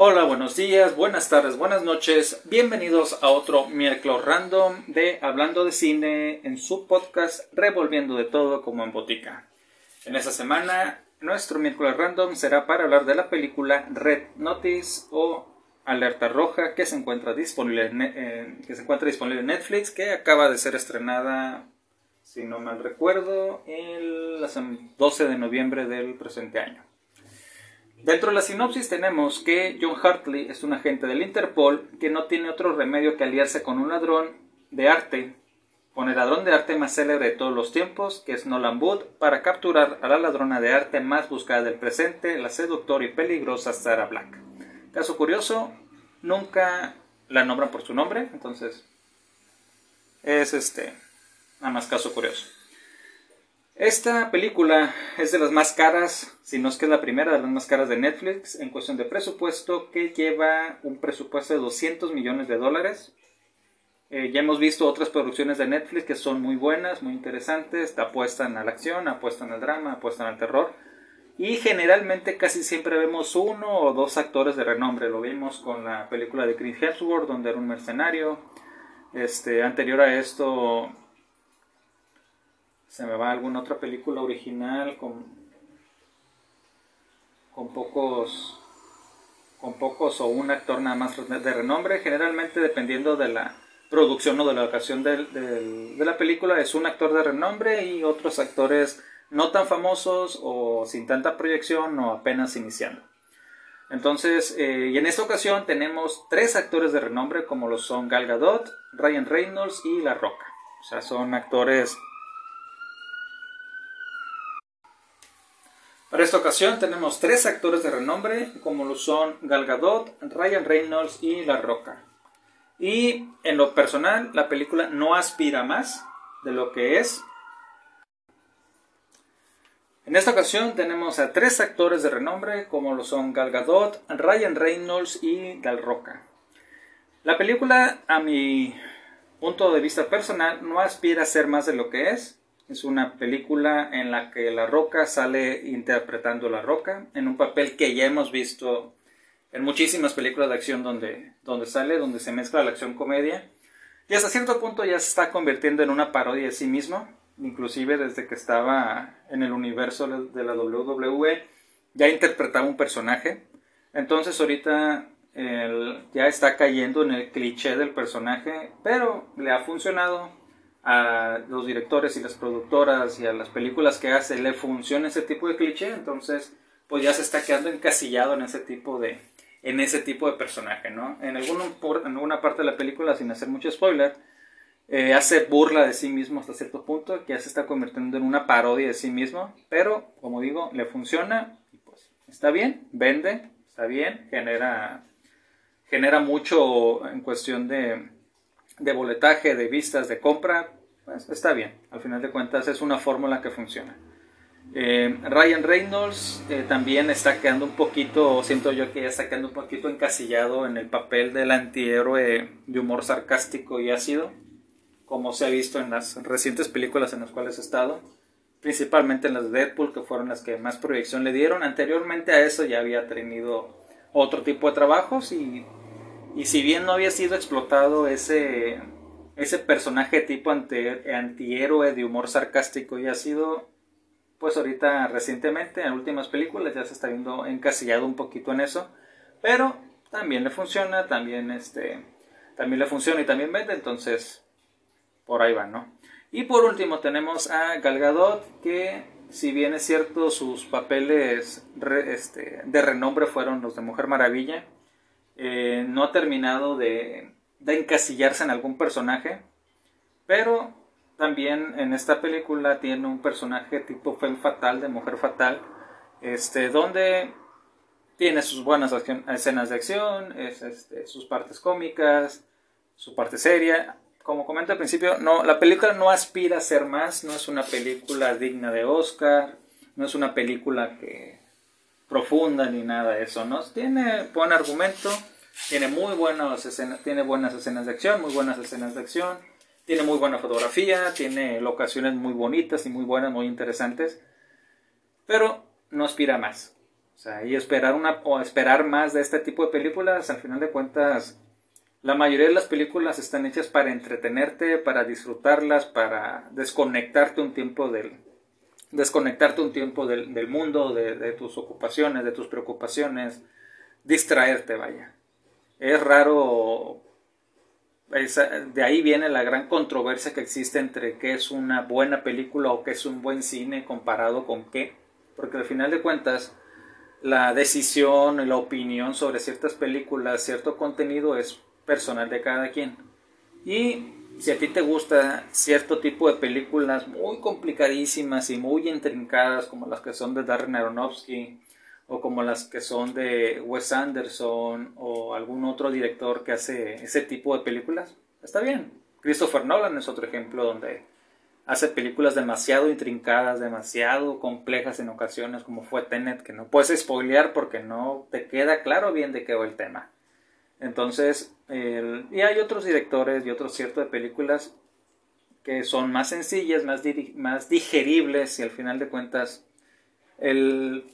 Hola, buenos días, buenas tardes, buenas noches. Bienvenidos a otro miércoles random de Hablando de Cine en su podcast Revolviendo de todo como en botica. En esta semana, nuestro miércoles random será para hablar de la película Red Notice o Alerta Roja que se encuentra disponible en, que se encuentra disponible en Netflix, que acaba de ser estrenada, si no mal recuerdo, el 12 de noviembre del presente año. Dentro de la sinopsis tenemos que John Hartley es un agente del Interpol que no tiene otro remedio que aliarse con un ladrón de arte, con el ladrón de arte más célebre de todos los tiempos, que es Nolan Wood, para capturar a la ladrona de arte más buscada del presente, la seductora y peligrosa Sarah Black. Caso curioso, nunca la nombran por su nombre, entonces es este, nada más caso curioso. Esta película es de las más caras, si no es que es la primera de las más caras de Netflix en cuestión de presupuesto, que lleva un presupuesto de 200 millones de dólares. Eh, ya hemos visto otras producciones de Netflix que son muy buenas, muy interesantes, apuestan a la acción, apuestan al drama, apuestan al terror. Y generalmente casi siempre vemos uno o dos actores de renombre. Lo vimos con la película de Chris Hemsworth, donde era un mercenario. Este, anterior a esto se me va alguna otra película original con, con pocos con pocos o un actor nada más de renombre, generalmente dependiendo de la producción o de la ocasión de, de la película, es un actor de renombre y otros actores no tan famosos o sin tanta proyección o apenas iniciando. Entonces, eh, y en esta ocasión tenemos tres actores de renombre como lo son Gal Gadot, Ryan Reynolds y La Roca. O sea, son actores esta ocasión tenemos tres actores de renombre, como lo son Gal Gadot, Ryan Reynolds y La Roca. Y en lo personal, la película no aspira más de lo que es. En esta ocasión tenemos a tres actores de renombre, como lo son Gal Gadot, Ryan Reynolds y Gal Roca. La película, a mi punto de vista personal, no aspira a ser más de lo que es. Es una película en la que La Roca sale interpretando La Roca en un papel que ya hemos visto en muchísimas películas de acción donde, donde sale, donde se mezcla la acción comedia. Y hasta cierto punto ya se está convirtiendo en una parodia de sí mismo, inclusive desde que estaba en el universo de la WWE, ya interpretaba un personaje. Entonces ahorita ya está cayendo en el cliché del personaje, pero le ha funcionado, a los directores y las productoras y a las películas que hace le funciona ese tipo de cliché, entonces pues ya se está quedando encasillado en ese tipo de en ese tipo de personaje, ¿no? En, alguna, en alguna parte de la película, sin hacer mucho spoiler, eh, hace burla de sí mismo hasta cierto punto, que ya se está convirtiendo en una parodia de sí mismo, pero como digo, le funciona y pues está bien, vende, está bien, genera, genera mucho en cuestión de, de boletaje, de vistas, de compra, pues está bien. Al final de cuentas es una fórmula que funciona. Eh, Ryan Reynolds eh, también está quedando un poquito, siento yo que ya está quedando un poquito encasillado en el papel del antihéroe de humor sarcástico y ácido, como se ha visto en las recientes películas en las cuales ha estado, principalmente en las de Deadpool, que fueron las que más proyección le dieron. Anteriormente a eso ya había tenido otro tipo de trabajos y, y si bien no había sido explotado ese ese personaje tipo antihéroe de humor sarcástico y ha sido, pues ahorita recientemente, en últimas películas ya se está viendo encasillado un poquito en eso, pero también le funciona, también este, también le funciona y también vende, entonces por ahí va, ¿no? Y por último tenemos a Gal Gadot que si bien es cierto sus papeles este, de renombre fueron los de Mujer Maravilla, eh, no ha terminado de encasillarse en algún personaje, pero también en esta película tiene un personaje tipo fatal, de mujer fatal, este, donde tiene sus buenas escenas de acción, este, sus partes cómicas, su parte seria. Como comenté al principio, no, la película no aspira a ser más, no es una película digna de Oscar, no es una película que profunda ni nada de eso, ¿no? Tiene buen argumento, tiene muy buenas escenas, tiene buenas escenas de acción, muy buenas escenas de acción. Tiene muy buena fotografía, tiene locaciones muy bonitas y muy buenas, muy interesantes. Pero no aspira más. O sea, y esperar una o esperar más de este tipo de películas, al final de cuentas, la mayoría de las películas están hechas para entretenerte, para disfrutarlas, para desconectarte un tiempo del desconectarte un tiempo del, del mundo, de, de, tus ocupaciones, de tus preocupaciones, distraerte, vaya. Es raro, de ahí viene la gran controversia que existe entre qué es una buena película o qué es un buen cine comparado con qué, porque al final de cuentas la decisión y la opinión sobre ciertas películas, cierto contenido es personal de cada quien. Y si a ti te gusta cierto tipo de películas muy complicadísimas y muy intrincadas, como las que son de Darren Aronofsky, o como las que son de Wes Anderson, o algún otro director que hace ese tipo de películas, está bien. Christopher Nolan es otro ejemplo donde hace películas demasiado intrincadas, demasiado complejas en ocasiones, como fue Tenet, que no puedes spoilear porque no te queda claro bien de qué va el tema. Entonces, y hay otros directores y otros ciertos de películas que son más sencillas, más, más digeribles y al final de cuentas el,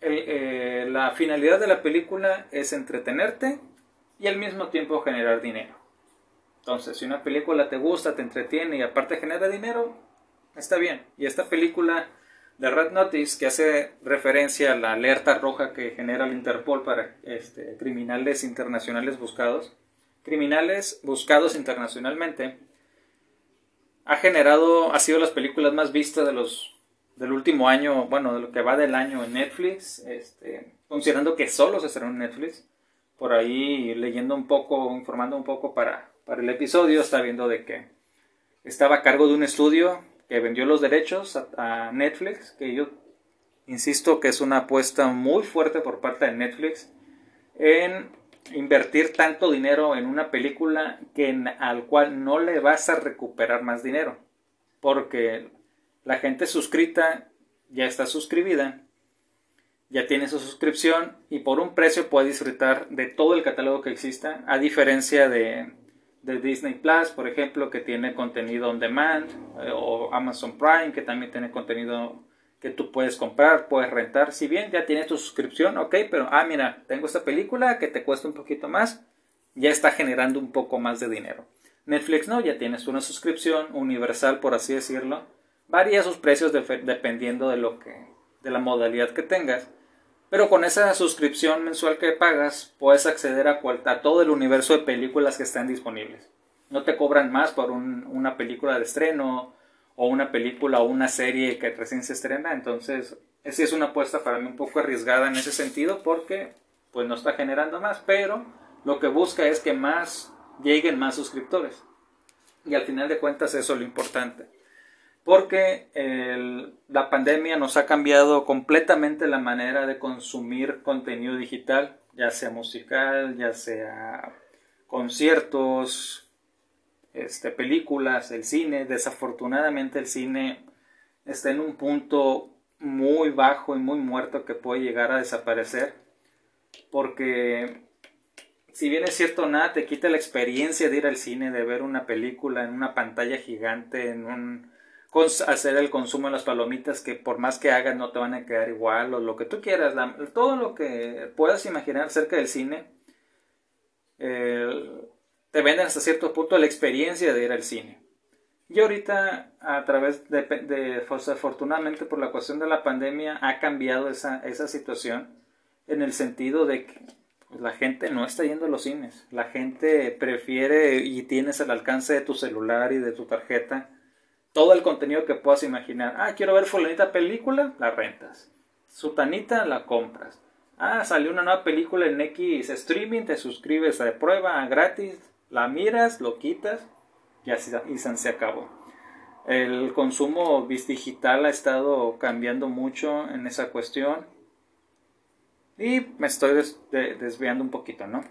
eh, la finalidad de la película es entretenerte y al mismo tiempo generar dinero. Entonces, si una película te gusta, te entretiene y aparte genera dinero, está bien. Y esta película de Red Notice, que hace referencia a la alerta roja que genera el Interpol para este, criminales internacionales buscados, criminales buscados internacionalmente, ha generado, ha sido las películas más vistas de los del último año, bueno, de lo que va del año en Netflix, este, considerando que solo se estrenó en Netflix, por ahí leyendo un poco, informando un poco para, para el episodio, está viendo de que estaba a cargo de un estudio que vendió los derechos a, Netflix, que yo insisto que es una apuesta muy fuerte por parte de Netflix en invertir tanto dinero en una película que al cual no le vas a recuperar más dinero, porque la gente suscrita ya está suscribida, ya tiene su suscripción y por un precio puede disfrutar de todo el catálogo que exista, a diferencia de de Disney Plus, por ejemplo, que tiene contenido on demand, eh, o Amazon Prime, que también tiene contenido que tú puedes comprar, puedes rentar. Si bien ya tienes tu suscripción, ok, pero ah, mira, tengo esta película que te cuesta un poquito más, ya está generando un poco más de dinero. Netflix no, ya tienes una suscripción universal, por así decirlo. Varía sus precios dependiendo de lo que, de la modalidad que tengas. Pero con esa suscripción mensual que pagas, puedes acceder a, a todo el universo de películas que están disponibles. No te cobran más por una película de estreno o una película o una serie que recién se estrena. Entonces, esa es una apuesta para mí un poco arriesgada en ese sentido porque pues no está generando más, pero lo que busca es que más lleguen más suscriptores. Y al final de cuentas eso es lo importante porque la pandemia nos ha cambiado completamente la manera de consumir contenido digital, ya sea musical, ya sea conciertos, este, películas, el cine. Desafortunadamente el cine está en un punto muy bajo y muy muerto que puede llegar a desaparecer porque si bien es cierto nada te quita la experiencia de ir al cine, de ver una película en una pantalla gigante, en un hacer el consumo de las palomitas que por más que hagas no te van a quedar igual o lo que tú quieras, todo lo que puedas imaginar acerca del cine, te venden hasta cierto punto la experiencia de ir al cine. Y ahorita, a través de, de afortunadamente por la cuestión de la pandemia, ha cambiado esa, esa situación en el sentido de que pues, la gente no está yendo a los cines. La gente prefiere y tienes el alcance de tu celular y de tu tarjeta todo el contenido que puedas imaginar. Ah, quiero ver fulanita película, la rentas. Sutanita, la compras. Ah, salió una nueva película en X streaming, te suscribes de prueba gratis, la miras, lo quitas y así y se acabó. El consumo digital ha estado cambiando mucho en esa cuestión. Y me estoy desviando un poquito, ¿no?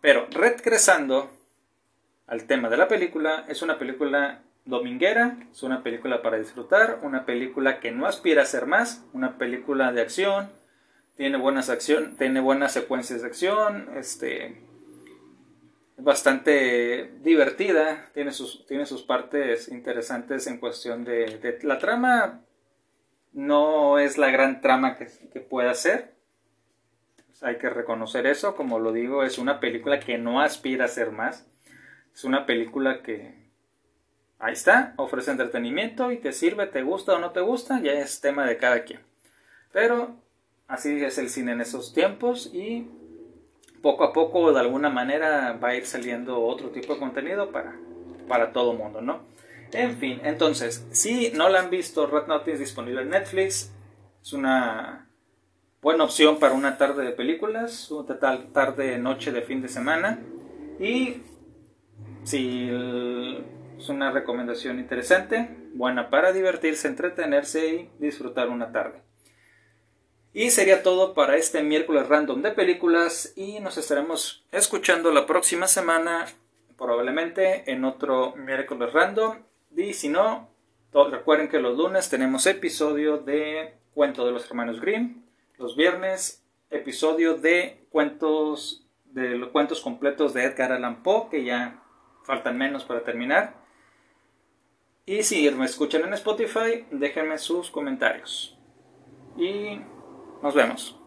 Pero regresando al tema de la película, es una película dominguera, es una película para disfrutar, una película que no aspira a ser más, una película de acción, tiene buenas acción, tiene buenas secuencias de acción, este es bastante divertida, tiene sus, tiene sus partes interesantes en cuestión de, la trama no es la gran trama que, que pueda ser, hay que reconocer eso, como lo digo, es una película que no aspira a ser más. Es una película que ahí está, ofrece entretenimiento y te sirve, te gusta o no te gusta, ya es tema de cada quien. Pero así es el cine en esos tiempos y poco a poco de alguna manera va a ir saliendo otro tipo de contenido para, para todo mundo, ¿no? En fin, entonces, si no la han visto, Red Notice disponible en Netflix, es una buena opción para una tarde de películas, una tarde, noche de fin de semana. Y si es una recomendación interesante, buena para divertirse, entretenerse y disfrutar una tarde. Y sería todo para este miércoles random de películas y nos estaremos escuchando la próxima semana, probablemente en otro miércoles random. Y si no, recuerden que los lunes tenemos episodio de Cuento de los Hermanos Grimm los viernes, episodio de cuentos, de los cuentos completos de Edgar Allan Poe, que ya faltan menos para terminar. Y si me escuchan en Spotify, déjenme sus comentarios. Y nos vemos.